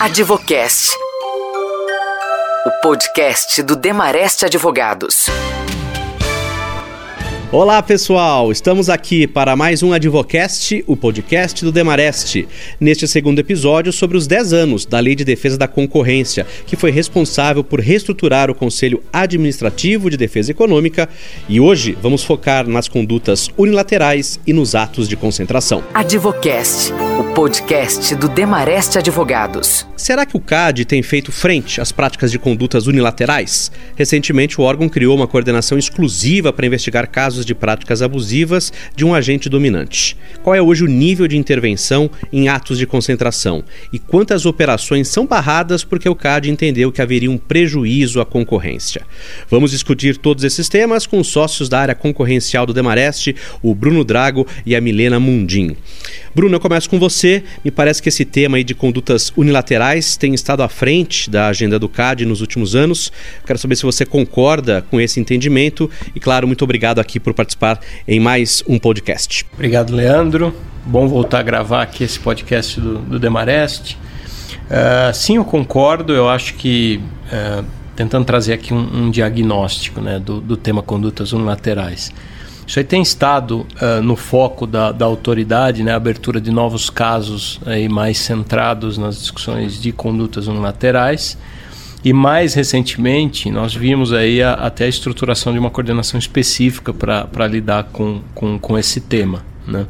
Advocast. O podcast do Demareste Advogados. Olá pessoal, estamos aqui para mais um Advocast, o podcast do Demareste. Neste segundo episódio sobre os 10 anos da Lei de Defesa da Concorrência, que foi responsável por reestruturar o Conselho Administrativo de Defesa Econômica. E hoje vamos focar nas condutas unilaterais e nos atos de concentração. Advocast, o podcast do Demareste Advogados. Será que o CAD tem feito frente às práticas de condutas unilaterais? Recentemente, o órgão criou uma coordenação exclusiva para investigar casos de práticas abusivas de um agente dominante. Qual é hoje o nível de intervenção em atos de concentração? E quantas operações são barradas porque o CAD entendeu que haveria um prejuízo à concorrência? Vamos discutir todos esses temas com os sócios da área concorrencial do Demareste, o Bruno Drago e a Milena Mundim. Bruno, eu começo com você. Me parece que esse tema aí de condutas unilaterais tem estado à frente da agenda do CAD nos últimos anos. Quero saber se você concorda com esse entendimento e, claro, muito obrigado aqui por participar em mais um podcast. Obrigado, Leandro. Bom voltar a gravar aqui esse podcast do, do Demarest. Uh, sim, eu concordo. Eu acho que uh, tentando trazer aqui um, um diagnóstico né, do, do tema condutas unilaterais. Isso aí tem estado uh, no foco da, da autoridade, né, a abertura de novos casos aí mais centrados nas discussões de condutas unilaterais. E mais recentemente, nós vimos aí a, até a estruturação de uma coordenação específica para lidar com, com, com, esse tema. Né?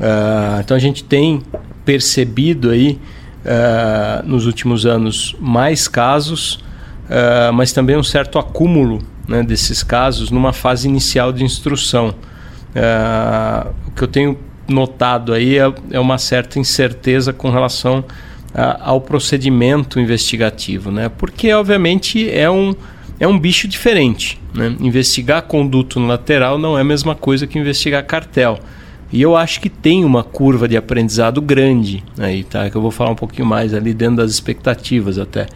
Uh, então a gente tem percebido aí uh, nos últimos anos mais casos, uh, mas também um certo acúmulo né, desses casos numa fase inicial de instrução. Uh, o que eu tenho notado aí é, é uma certa incerteza com relação a, ao procedimento investigativo, né? porque obviamente é um, é um bicho diferente. Né? Investigar conduto no lateral não é a mesma coisa que investigar cartel. E eu acho que tem uma curva de aprendizado grande aí, tá? Que eu vou falar um pouquinho mais ali dentro das expectativas até.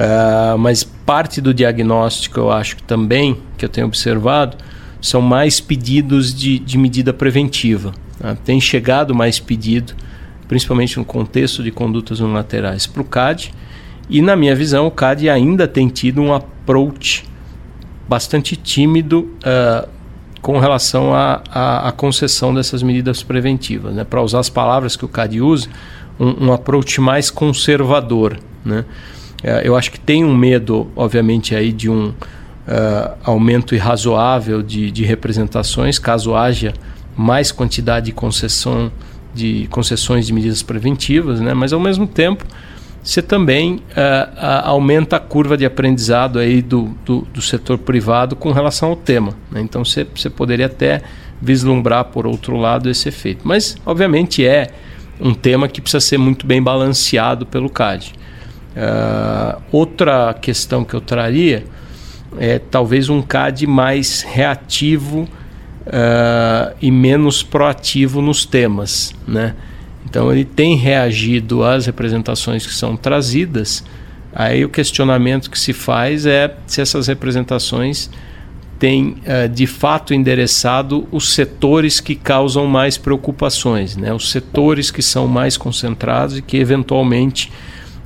Uh, mas parte do diagnóstico, eu acho que também, que eu tenho observado, são mais pedidos de, de medida preventiva. Tá? Tem chegado mais pedido, principalmente no contexto de condutas unilaterais, para o CAD. E, na minha visão, o CAD ainda tem tido um approach bastante tímido uh, com relação à concessão dessas medidas preventivas. Né? Para usar as palavras que o CAD usa, um, um approach mais conservador. Né? É, eu acho que tem um medo, obviamente, aí de um uh, aumento irrazoável de, de representações, caso haja mais quantidade de concessão de concessões de medidas preventivas, né? mas ao mesmo tempo você também uh, aumenta a curva de aprendizado aí do, do, do setor privado com relação ao tema. Né? Então você, você poderia até vislumbrar por outro lado esse efeito. Mas obviamente é um tema que precisa ser muito bem balanceado pelo CAD. Uh, outra questão que eu traria é talvez um CAD mais reativo uh, e menos proativo nos temas. Né? Então ele tem reagido às representações que são trazidas. Aí o questionamento que se faz é se essas representações têm uh, de fato endereçado os setores que causam mais preocupações, né? os setores que são mais concentrados e que eventualmente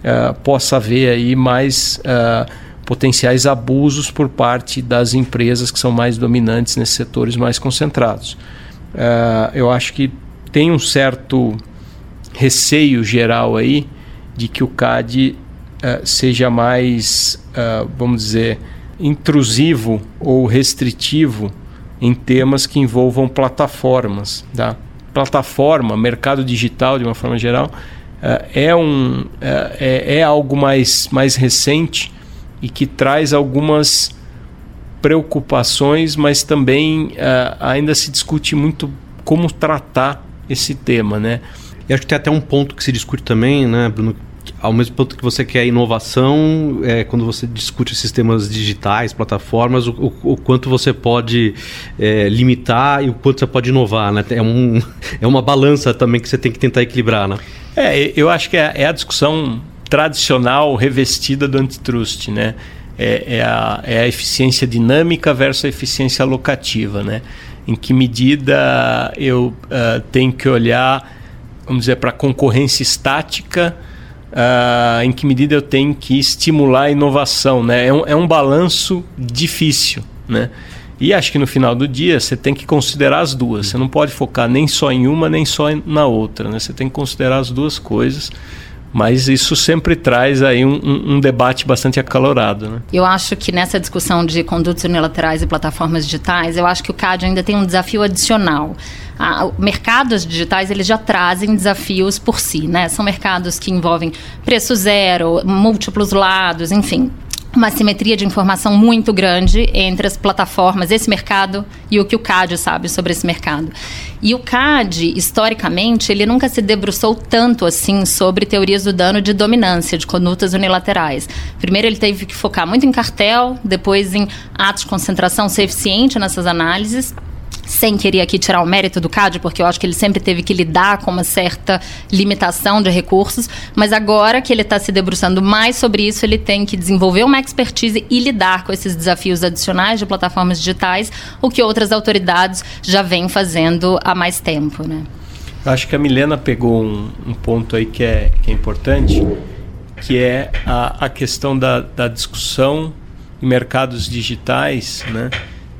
uh, possa haver aí mais uh, potenciais abusos por parte das empresas que são mais dominantes nesses setores mais concentrados. Uh, eu acho que tem um certo receio geral aí de que o CAD seja mais, vamos dizer, intrusivo ou restritivo em temas que envolvam plataformas. Tá? Plataforma, mercado digital de uma forma geral, é, é, um, é, é, é algo mais, mais recente e que traz algumas preocupações, mas também uh, ainda se discute muito como tratar esse tema, né? E acho que tem até um ponto que se discute também, né, Bruno? Ao mesmo ponto que você quer inovação, é, quando você discute sistemas digitais, plataformas, o, o, o quanto você pode é, limitar e o quanto você pode inovar, né? É, um, é uma balança também que você tem que tentar equilibrar, né? É, eu acho que é, é a discussão tradicional revestida do antitrust, né? É, é, a, é a eficiência dinâmica versus a eficiência alocativa, né? Em que medida eu uh, tenho que olhar, vamos dizer, para a concorrência estática uh, em que medida eu tenho que estimular a inovação. Né? É, um, é um balanço difícil. Né? E acho que no final do dia você tem que considerar as duas. Você não pode focar nem só em uma, nem só na outra. Né? Você tem que considerar as duas coisas. Mas isso sempre traz aí um, um, um, debate bastante acalorado. Né? Eu acho que nessa discussão de condutos unilaterais e plataformas digitais, eu acho que o CAD ainda tem um desafio adicional. Ah, mercados digitais eles já trazem desafios por si, né? São mercados que envolvem preço zero, múltiplos lados, enfim uma simetria de informação muito grande entre as plataformas, esse mercado e o que o CAD sabe sobre esse mercado. E o CAD, historicamente, ele nunca se debruçou tanto assim sobre teorias do dano de dominância, de condutas unilaterais. Primeiro, ele teve que focar muito em cartel, depois em atos de concentração ser eficiente nessas análises sem querer aqui tirar o mérito do CAD, porque eu acho que ele sempre teve que lidar com uma certa limitação de recursos, mas agora que ele está se debruçando mais sobre isso, ele tem que desenvolver uma expertise e lidar com esses desafios adicionais de plataformas digitais, o que outras autoridades já vêm fazendo há mais tempo. Né? Eu acho que a Milena pegou um, um ponto aí que é, que é importante, que é a, a questão da, da discussão em mercados digitais, né?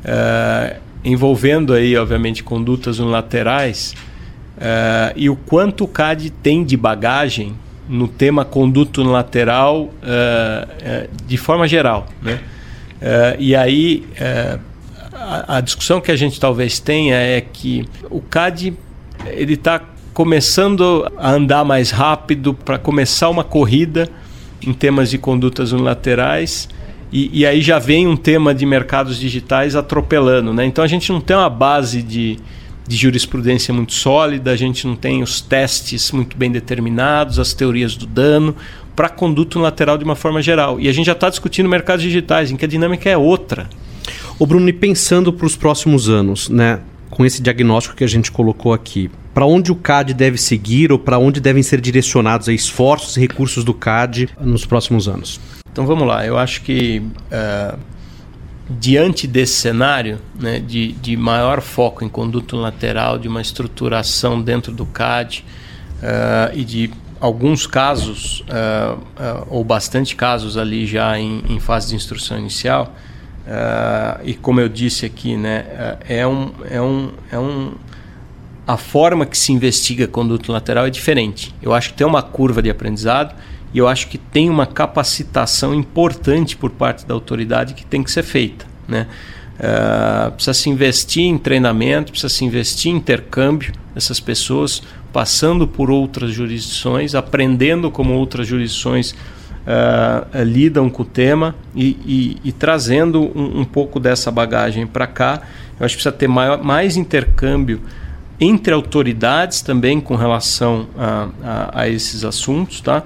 Uh, envolvendo aí, obviamente, condutas unilaterais uh, e o quanto o CAD tem de bagagem no tema conduta unilateral uh, uh, de forma geral. Né? e aí, a, a, discussão que a gente talvez tenha é que o CAD está começando a andar mais rápido para começar uma corrida em temas de condutas unilaterais e, e, aí já vem um tema de mercados digitais atropelando. Né? Então a gente não tem uma base de, de jurisprudência muito sólida, a gente não tem os testes muito bem determinados, as teorias do dano para conduto lateral de uma forma geral. E a gente já está discutindo mercados digitais, em que a dinâmica é outra. O Bruno, e pensando para os próximos anos, né, com esse diagnóstico que a gente colocou aqui, para onde o CAD deve seguir ou para onde devem ser direcionados esforços e recursos do CAD nos próximos anos? Então vamos lá, eu acho que uh, diante desse cenário né, de, de maior foco em conduto lateral, de uma estruturação dentro do CAD uh, e de alguns casos, uh, ou bastante casos ali já em, em fase de instrução inicial, e como eu disse aqui, né, é um, é um, é um a forma que se investiga conduto lateral é diferente. Eu acho que tem uma curva de aprendizado e eu acho que tem uma capacitação importante por parte da autoridade que tem que ser feita. Né? Uh, precisa se investir em treinamento, precisa se investir em intercâmbio dessas pessoas, passando por outras jurisdições, aprendendo como outras jurisdições uh, lidam com o tema e, e, e trazendo um, um, pouco dessa bagagem para cá. Eu acho que precisa ter maior, mais intercâmbio entre autoridades também com relação a, a, a esses assuntos, tá?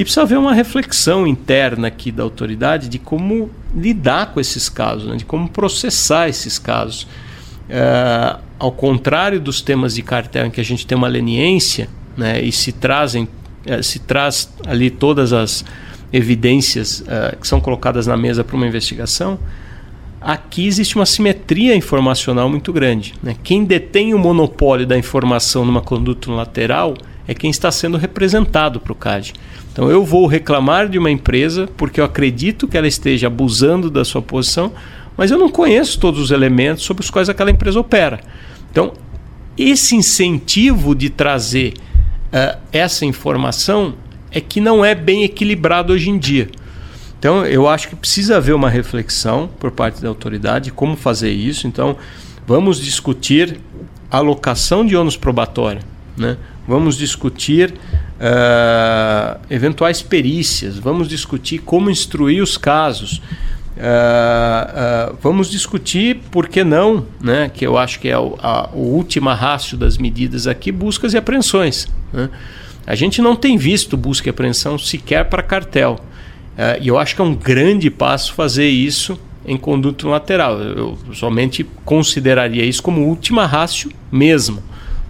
E precisa haver uma reflexão interna aqui da autoridade de como lidar com esses casos, né? de como processar esses casos. É, ao contrário dos temas de cartel em que a gente tem uma leniência né, e se trazem é, se traz ali todas as evidências é, que são colocadas na mesa para uma investigação, aqui existe uma simetria informacional muito grande. Né? Quem detém o monopólio da informação numa conduta lateral é quem está sendo representado para o CAD. Então eu vou reclamar de uma empresa porque eu acredito que ela esteja abusando da sua posição, mas eu não conheço todos os elementos sobre os quais aquela empresa opera. Então, esse incentivo de trazer uh, essa informação é que não é bem equilibrado hoje em dia. Então, eu acho que precisa haver uma reflexão por parte da autoridade como fazer isso. Então, vamos discutir alocação de ônus probatório. Né? Vamos discutir uh, eventuais perícias, vamos discutir como instruir os casos. Uh, uh, vamos discutir, por que não, né, que eu acho que é o, a, o rácio das medidas aqui, buscas e apreensões. Né? A gente não tem visto busca e apreensão sequer para cartel. Uh, e eu acho que é um grande passo fazer isso em conduto lateral. Eu somente consideraria isso como última rácio mesmo.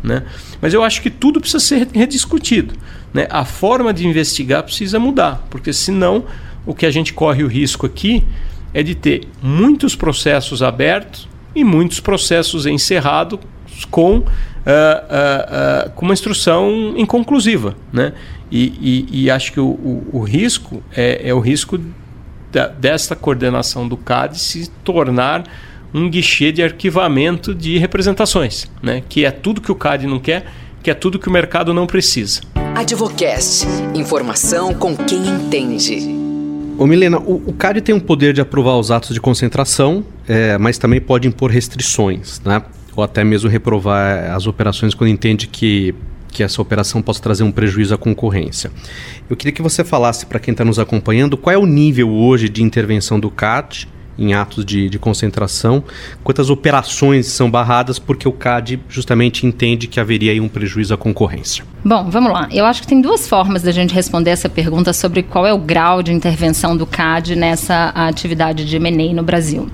Né? Mas eu acho que tudo precisa ser rediscutido. Né? A forma de investigar precisa mudar, porque senão o que a gente corre o risco aqui é de ter muitos processos abertos e muitos processos encerrados com, uh, uh, uh, com uma instrução inconclusiva. Né? E, e, e acho que o, o, o risco é, é, o risco da, desta coordenação do CAD se tornar um guichê de arquivamento de representações, né? que é tudo que o CAD não quer, que é tudo que o mercado não precisa. Advocast. Informação com quem entende. Ô Milena, o, o CAD tem o poder de aprovar os atos de concentração, é, mas também pode impor restrições, né? ou até mesmo reprovar as operações quando entende que que essa operação possa trazer um prejuízo à concorrência. Eu queria que você falasse para quem está nos acompanhando qual é o nível hoje de intervenção do CAD em atos de, de, concentração, quantas operações são barradas porque o CAD justamente entende que haveria aí um prejuízo à concorrência. Bom, vamos lá. Eu acho que tem duas formas da gente responder essa pergunta sobre qual é o grau de intervenção do CAD nessa atividade de M&A no Brasil.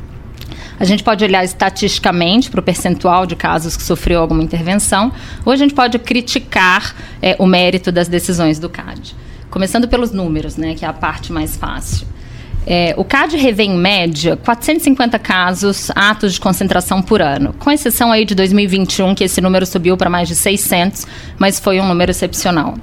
A gente pode olhar estatisticamente para o percentual de casos que sofreu alguma intervenção, ou a gente pode criticar é, o mérito das decisões do CAD. Começando pelos números, né, que é a parte mais fácil. É, o CAD revê em média 450 casos, atos de concentração por ano, com exceção aí de 2021, que esse número subiu para mais de 600, mas foi um número excepcional.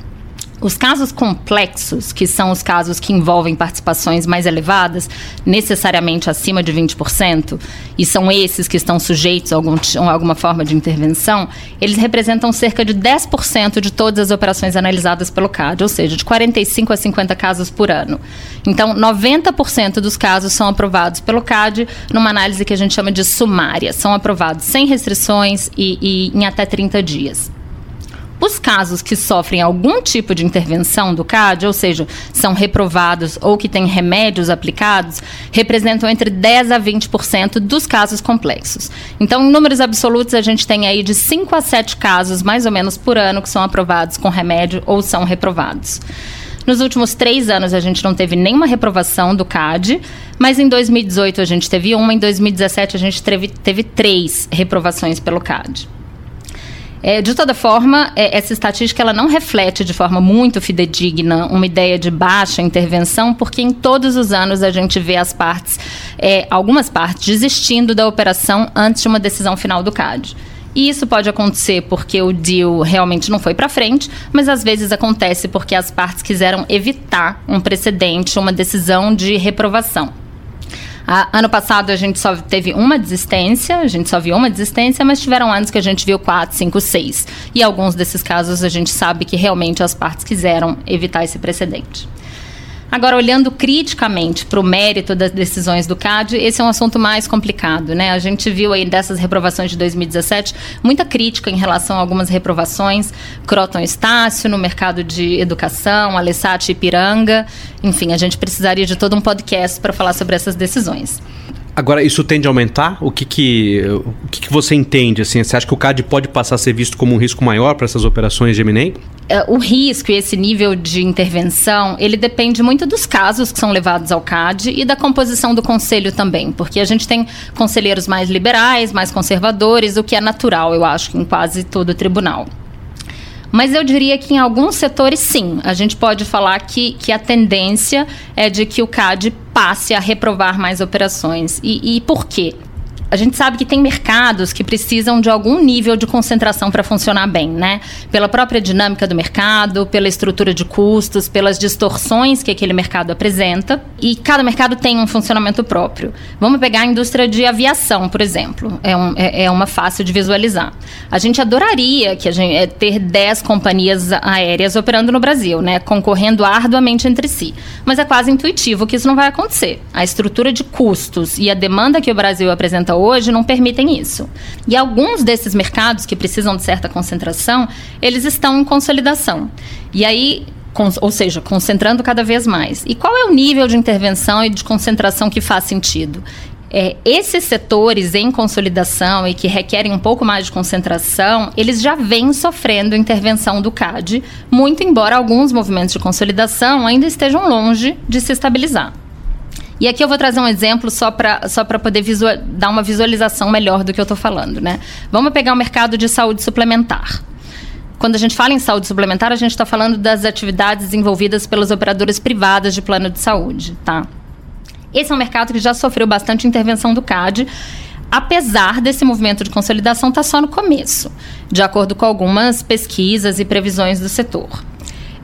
Os casos complexos, que são os casos que envolvem participações mais elevadas, necessariamente acima de 20%, e são esses que estão sujeitos a, algum, a alguma forma de intervenção, eles representam cerca de 10% de todas as operações analisadas pelo CAD, ou seja, de 45 a 50 casos por ano. Então, 90% dos casos são aprovados pelo CAD numa análise que a gente chama de sumária. São aprovados sem restrições e, e em até 30 dias. Os casos que sofrem algum tipo de intervenção do CAD, ou seja, são reprovados ou que têm remédios aplicados, representam entre 10 a 20% dos casos complexos. Então, em números absolutos, a gente tem aí de 5 a 7 casos, mais ou menos, por ano, que são aprovados com remédio ou são reprovados. Nos últimos três anos, a gente não teve nenhuma reprovação do CAD, mas em 2018 a gente teve uma, em 2017 a gente teve, teve três reprovações pelo CAD. É, de toda forma, é, essa estatística ela não reflete de forma muito fidedigna uma ideia de baixa intervenção, porque em todos os anos a gente vê as partes, é, algumas partes, desistindo da operação antes de uma decisão final do CAD. E isso pode acontecer porque o deal realmente não foi para frente, mas às vezes acontece porque as partes quiseram evitar um precedente, uma decisão de reprovação. Ano passado a gente só teve uma desistência, a gente só viu uma desistência, mas tiveram anos que a gente viu quatro, cinco, seis. E alguns desses casos a gente sabe que realmente as partes quiseram evitar esse precedente. Agora, olhando criticamente para o mérito das decisões do CAD, esse é um assunto mais complicado, né? A gente viu aí dessas reprovações de 2017 muita crítica em relação a algumas reprovações, Croton Estácio no mercado de educação, Alessati Ipiranga, enfim, a gente precisaria de todo um podcast para falar sobre essas decisões. Agora, isso tende a aumentar? O que, que, o que, que você entende? Assim, você acha que o CAD pode passar a ser visto como um risco maior para essas operações de M&A? É, o risco e esse nível de intervenção, ele depende muito dos casos que são levados ao CAD e da composição do conselho também, porque a gente tem conselheiros mais liberais, mais conservadores, o que é natural, eu acho, em quase todo tribunal. Mas eu diria que em alguns setores, sim. A gente pode falar que, que a tendência é de que o CAD passe a reprovar mais operações. E, e por quê? A gente sabe que tem mercados que precisam de algum nível de concentração para funcionar bem, né? Pela própria dinâmica do mercado, pela estrutura de custos, pelas distorções que aquele mercado apresenta. E cada mercado tem um funcionamento próprio. Vamos pegar a indústria de aviação, por exemplo. É, um, é, é uma fácil de visualizar. A gente adoraria que a gente, é, ter 10 companhias aéreas operando no Brasil, né? Concorrendo arduamente entre si. Mas é quase intuitivo que isso não vai acontecer. A estrutura de custos e a demanda que o Brasil apresenta hoje não permitem isso. E alguns desses mercados que precisam de certa concentração, eles estão em consolidação. E aí ou seja, concentrando cada vez mais. E qual é o nível de intervenção e de concentração que faz sentido? É, esses setores em consolidação e que requerem um pouco mais de concentração, eles já vêm sofrendo intervenção do CAD, muito embora alguns movimentos de consolidação ainda estejam longe de se estabilizar. E aqui eu vou trazer um exemplo só para só poder visual, dar uma visualização melhor do que eu estou falando. Né? Vamos pegar o mercado de saúde suplementar. Quando a gente fala em saúde suplementar, a gente está falando das atividades desenvolvidas pelas operadoras privadas de plano de saúde. Tá? Esse é um mercado que já sofreu bastante intervenção do CAD apesar desse movimento de consolidação estar tá só no começo, de acordo com algumas pesquisas e previsões do setor.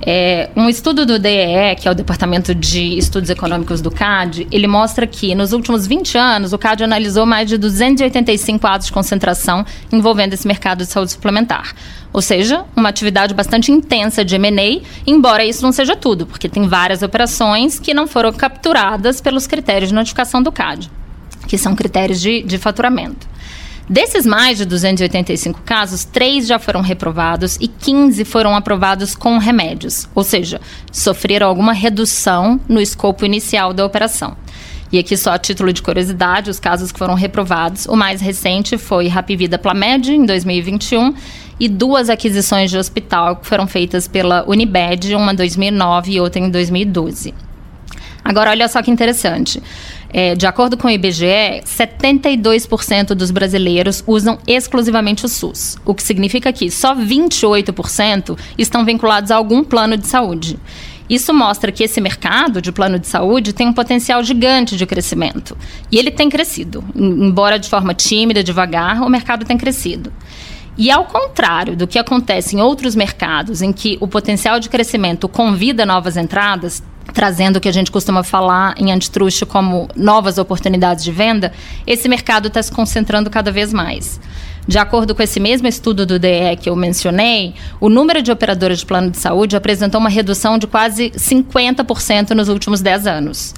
É, um estudo do DEE, que é o Departamento de Estudos Econômicos do CAD, ele mostra que nos últimos 20 anos o CAD analisou mais de 285 atos de concentração envolvendo esse mercado de saúde suplementar. Ou seja, uma atividade bastante intensa de M&A, embora isso não seja tudo, porque tem várias operações que não foram capturadas pelos critérios de notificação do CAD, que são critérios de, de faturamento. Desses mais de 285 casos, três já foram reprovados e 15 foram aprovados com remédios, ou seja, sofreram alguma redução no escopo inicial da operação. E aqui só a título de curiosidade, os casos que foram reprovados, o mais recente foi Rapvida Plamed, em 2021, e duas aquisições de hospital que foram feitas pela Unibed, uma em 2009 e outra em 2012. Agora, olha só que interessante. É, de acordo com o IBGE, 72% dos brasileiros usam exclusivamente o SUS, o que significa que só 28% estão vinculados a algum plano de saúde. Isso mostra que esse mercado de plano de saúde tem um potencial gigante de crescimento. E ele tem crescido. Embora de forma tímida, devagar, o mercado tem crescido. E ao contrário do que acontece em outros mercados, em que o potencial de crescimento convida novas entradas, trazendo o que a gente costuma falar em antitruste como novas oportunidades de venda, esse mercado está se concentrando cada vez mais. De acordo com esse mesmo estudo do DE que eu mencionei, o número de operadoras de plano de saúde apresentou uma redução de quase 50% nos últimos 10 anos.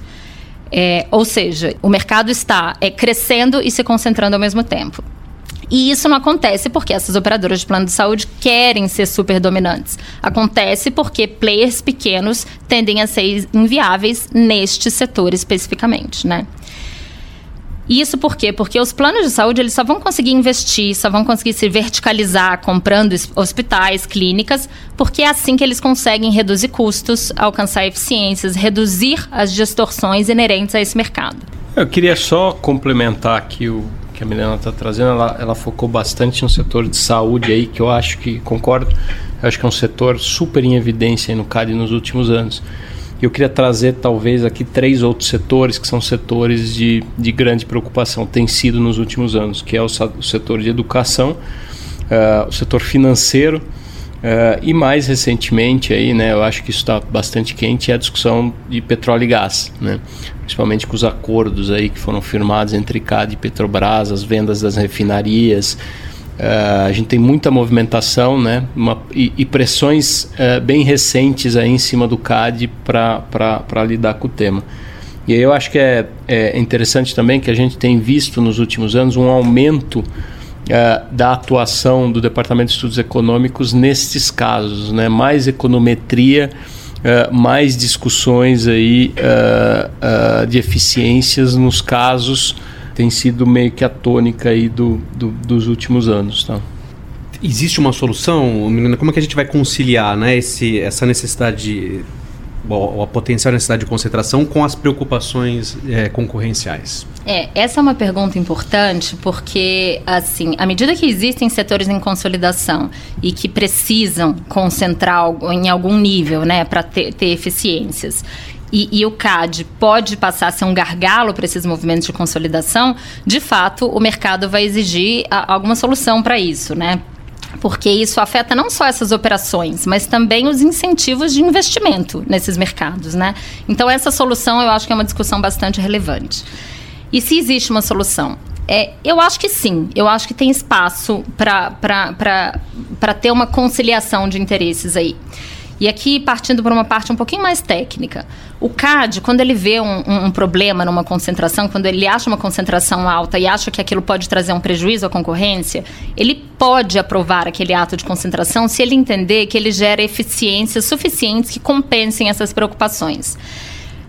É, ou seja, o mercado está é, crescendo e se concentrando ao mesmo tempo. E isso não acontece porque essas operadoras de plano de saúde querem ser super dominantes. Acontece porque players pequenos tendem a ser inviáveis neste setor especificamente, né? Isso por quê? Porque os planos de saúde eles só vão conseguir investir, só vão conseguir se verticalizar comprando hospitais, clínicas, porque é assim que eles conseguem reduzir custos, alcançar eficiências, reduzir as distorções inerentes a esse mercado. Eu queria só complementar aqui o que a Milena está trazendo. Ela, ela focou bastante no setor de saúde aí, que eu acho que, concordo, eu acho que é um setor super em evidência no CAD nos últimos anos. Eu queria trazer talvez aqui três outros setores que são setores de, de grande preocupação, tem sido nos últimos anos, que é o, o setor de educação, uh, o setor financeiro uh, e mais recentemente aí, né, eu acho que isso está bastante quente, é a discussão de petróleo e gás, né, principalmente com os acordos aí que foram firmados entre CAD e Petrobras, as vendas das refinarias, Uh, a gente tem muita movimentação né, uma, e, e, pressões uh, bem recentes aí em cima do CAD para lidar com o tema. E aí eu acho que é, é, interessante também que a gente tem visto nos últimos anos um aumento uh, da atuação do Departamento de Estudos Econômicos nestes casos, né? mais econometria, mais discussões aí, de eficiências nos casos tem sido meio que a tônica aí do, do, dos últimos anos, tá? Existe uma solução, menina? Como é que a gente vai conciliar né, esse, essa necessidade, a potencial necessidade de concentração com as preocupações é, concorrenciais? É, essa é uma pergunta importante porque, assim, à medida que existem setores em consolidação e que precisam concentrar em algum nível, né, para ter, ter eficiências, e, e, o CAD pode passar a ser um gargalo para esses movimentos de consolidação, de fato, o mercado vai exigir a, alguma solução para isso, né? Porque isso afeta não só essas operações, mas também os incentivos de investimento nesses mercados, né? Então, essa solução eu acho que é uma discussão bastante relevante. E se existe uma solução? É, eu acho que sim. Eu acho que tem espaço para ter uma conciliação de interesses aí. E aqui, partindo para uma parte um pouquinho mais técnica, o CAD, quando ele vê um, um, um, problema numa concentração, quando ele acha uma concentração alta e acha que aquilo pode trazer um prejuízo à concorrência, ele pode aprovar aquele ato de concentração se ele entender que ele gera eficiências suficientes que compensem essas preocupações.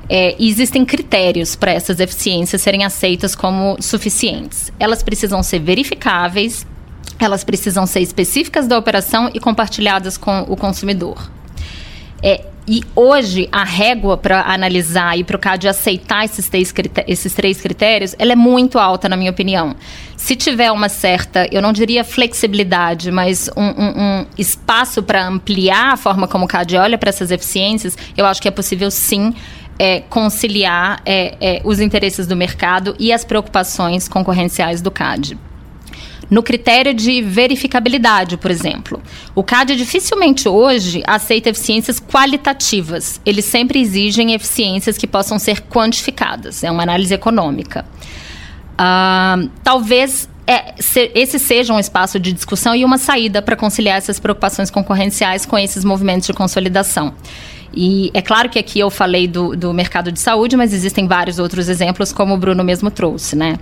É, existem critérios para essas eficiências serem aceitas como suficientes. Elas precisam ser verificáveis, elas precisam ser específicas da operação e compartilhadas com o consumidor. É, e hoje a régua para analisar e para o CAD aceitar esses três, esses três critérios, ela é muito alta, na minha opinião. Se tiver uma certa, eu não diria flexibilidade, mas um, um, um espaço para ampliar a forma como o CAD olha para essas eficiências, eu acho que é possível sim é, conciliar é, é, os interesses do mercado e as preocupações concorrenciais do CAD. No critério de verificabilidade, por exemplo. O CAD dificilmente hoje aceita eficiências qualitativas. Eles sempre exigem eficiências que possam ser quantificadas. É uma análise econômica. Uh, talvez é, se, esse seja um espaço de discussão e uma saída para conciliar essas preocupações concorrenciais com esses movimentos de consolidação. E é claro que aqui eu falei do, do mercado de saúde, mas existem vários outros exemplos, como o Bruno mesmo trouxe, né?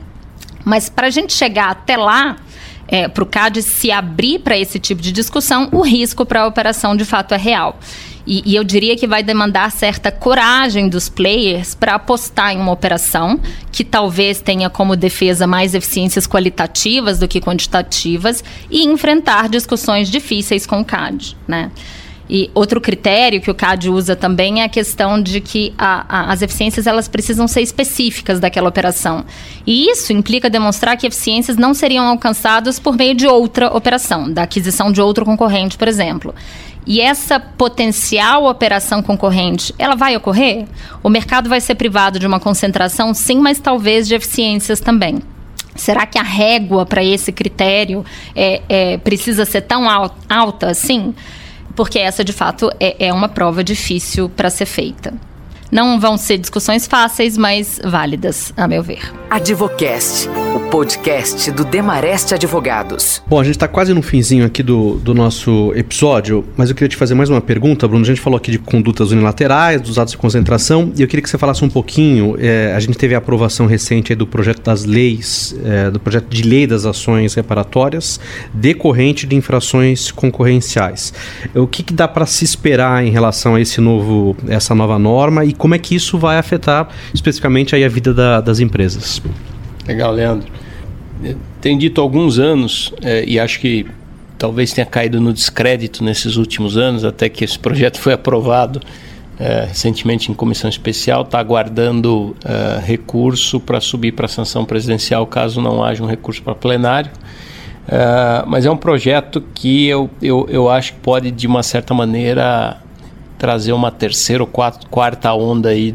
Mas para a gente chegar até lá, é, para o CAD se abrir para esse tipo de discussão, o risco para a operação de fato é real. E, e, eu diria que vai demandar certa coragem dos players para apostar em uma operação que talvez tenha como defesa mais eficiências qualitativas do que quantitativas e enfrentar discussões difíceis com o CAD, né? E outro critério que o CAD usa também é a questão de que a, a, as eficiências elas precisam ser específicas daquela operação. E isso implica demonstrar que eficiências não seriam alcançadas por meio de outra operação, da aquisição de outro concorrente, por exemplo. E essa potencial operação concorrente, ela vai ocorrer? O mercado vai ser privado de uma concentração, sim, mas talvez de eficiências também. Será que a régua para esse critério é, é, precisa ser tão alta assim? Porque essa de fato é, é uma prova difícil para ser feita. Não vão ser discussões fáceis, mas válidas, a meu ver. Advocast, podcast do Demareste Advogados. Bom, a gente está quase no finzinho aqui do, do nosso episódio, mas eu queria te fazer mais uma pergunta, Bruno. A gente falou aqui de condutas unilaterais, dos atos de concentração, e eu queria que você falasse um pouquinho. É, a gente teve a aprovação recente do projeto das leis, é, do projeto de lei das ações reparatórias decorrente de infrações concorrenciais. O que, que dá para se esperar em relação a esse novo, essa nova norma e como é que isso vai afetar especificamente aí a vida da, das empresas. Legal, Leandro. Tem dito há alguns anos, é, e acho que talvez tenha caído no descrédito nesses últimos anos, até que esse projeto foi aprovado é, recentemente em comissão especial, está aguardando é, recurso para subir para sanção presidencial, caso não haja um recurso para plenário. mas é um projeto que eu, eu, eu acho que pode, de uma certa maneira, trazer uma terceira ou quarta onda aí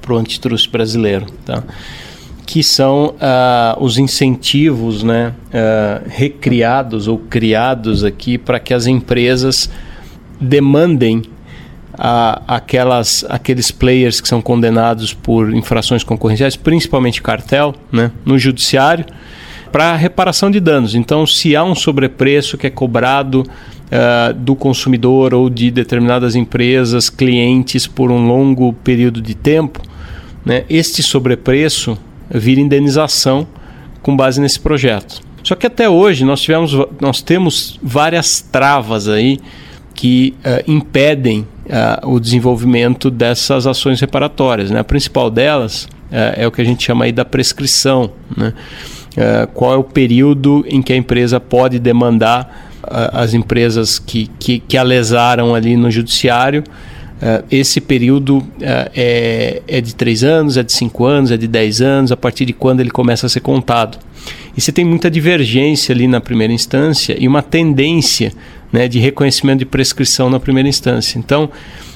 para o antitrust brasileiro, tá? Que são uh, os incentivos né, uh, recriados ou criados aqui para que as empresas demandem uh, aquelas, aqueles players que são condenados por infrações concorrenciais, principalmente cartel, né, no judiciário, para reparação de danos. Então, se há um sobrepreço que é cobrado uh, do consumidor ou de determinadas empresas, clientes, por um longo período de tempo, né, este sobrepreço vira indenização com base nesse projeto. Só que até hoje nós, tivemos, nós temos várias travas aí que uh, impedem uh, o desenvolvimento dessas ações reparatórias. Né? A principal delas uh, é o que a gente chama aí da prescrição. Né? qual é o período em que a empresa pode demandar as empresas que, que, que a lesaram ali no judiciário. Uh, esse período uh, é, é de 3 anos, é de 5 anos, é de 10 anos, a partir de quando ele começa a ser contado. E você tem muita divergência ali na primeira instância e uma tendência né, de reconhecimento de prescrição na primeira instância. Então,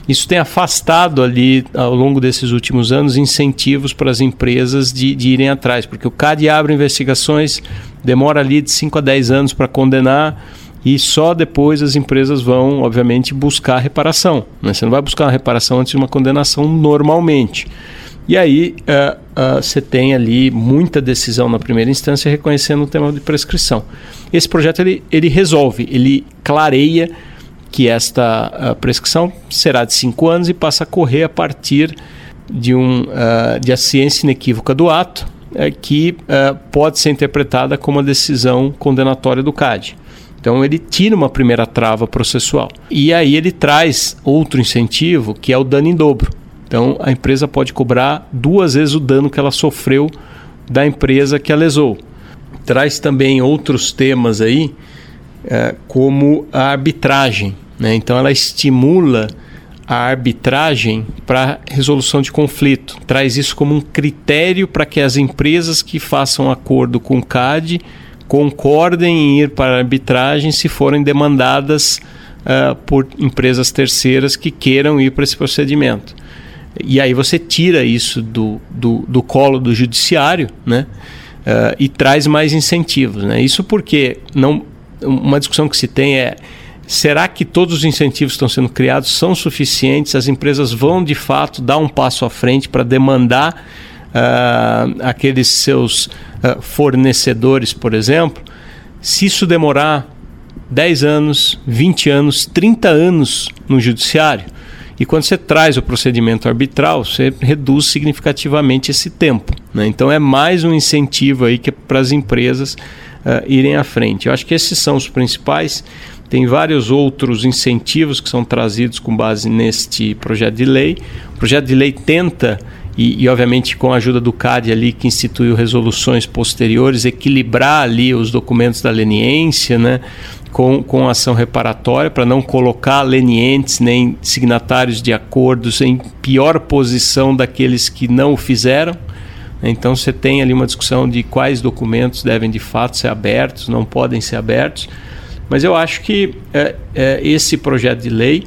isso tem afastado ali, ao longo desses últimos anos, incentivos para as empresas de, de irem atrás, porque o CAD abre investigações, demora ali de 5 a 10 anos para condenar e só depois as empresas vão, obviamente, buscar reparação. Né? Você não vai buscar uma reparação antes de uma condenação normalmente. E aí uh, uh, você tem ali muita decisão na primeira instância reconhecendo o tema de prescrição. Esse projeto ele, ele resolve, ele clareia que esta uh, prescrição será de cinco anos e passa a correr a partir de, um, de a ciência inequívoca do ato, que pode ser interpretada como a decisão condenatória do CAD. Então ele tira uma primeira trava processual. E aí ele traz outro incentivo, que é o dano em dobro. Então a empresa pode cobrar duas vezes o dano que ela sofreu da empresa que a lesou. Traz também outros temas aí, é, como a arbitragem. Né? Então ela estimula a arbitragem para resolução de conflito. Traz isso como um critério para que as empresas que façam acordo com o CAD concordem em ir para a arbitragem se forem demandadas uh, por empresas terceiras que queiram ir para esse procedimento. E aí você tira isso do, do, do colo do judiciário, né? e traz mais incentivos. Né? Isso porque não, uma discussão que se tem é Será que todos os incentivos que estão sendo criados são suficientes? As empresas vão de fato dar um passo à frente para demandar uh, aqueles seus uh, fornecedores, por exemplo? Se isso demorar 10 anos, 20 anos, 30 anos no judiciário, e quando você traz o procedimento arbitral, você reduz significativamente esse tempo. Né? Então é mais um incentivo aí é para as empresas uh, irem à frente. Eu acho que esses são os principais. Tem vários outros incentivos que são trazidos com base neste projeto de lei. O projeto de lei tenta, e, e obviamente com a ajuda do CAD ali, que instituiu resoluções posteriores, equilibrar ali os documentos da leniência, né? Com, com ação reparatória, para não colocar lenientes nem signatários de acordos em pior posição daqueles que não o fizeram. Então você tem ali uma discussão de quais documentos devem de fato ser abertos, não podem ser abertos. Mas eu acho que é, é, esse projeto de lei,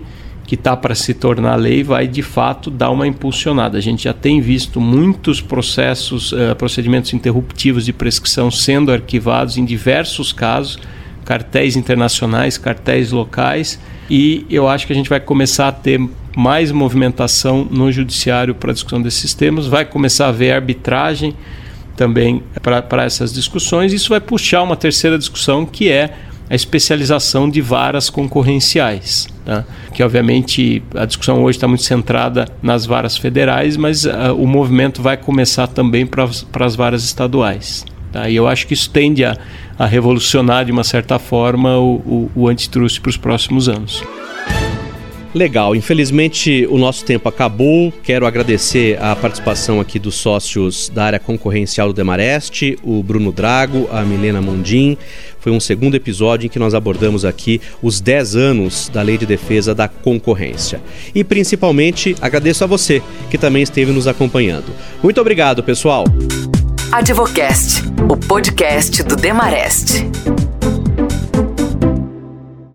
que está para se tornar lei, vai de fato dar uma impulsionada. A gente já tem visto muitos processos, uh, procedimentos interruptivos de prescrição sendo arquivados em diversos casos, cartéis internacionais, cartéis locais, e eu acho que a gente vai começar a ter mais movimentação no judiciário para a discussão desses temas, vai começar a haver arbitragem também para essas discussões. Isso vai puxar uma terceira discussão que é a especialização de varas concorrenciais. Tá? Que, obviamente, a discussão hoje está muito centrada nas varas federais, mas uh, o movimento vai começar também para as varas estaduais. Tá? E eu acho que isso tende a, a revolucionar, de uma certa forma, o, o, o antitruste para os próximos anos. Legal, infelizmente o nosso tempo acabou. Quero agradecer a participação aqui dos sócios da área concorrencial do Demareste, o Bruno Drago, a Milena Mundim. Foi um segundo episódio em que nós abordamos aqui os 10 anos da Lei de Defesa da Concorrência. E principalmente agradeço a você que também esteve nos acompanhando. Muito obrigado, pessoal. Advocast, o podcast do Demareste.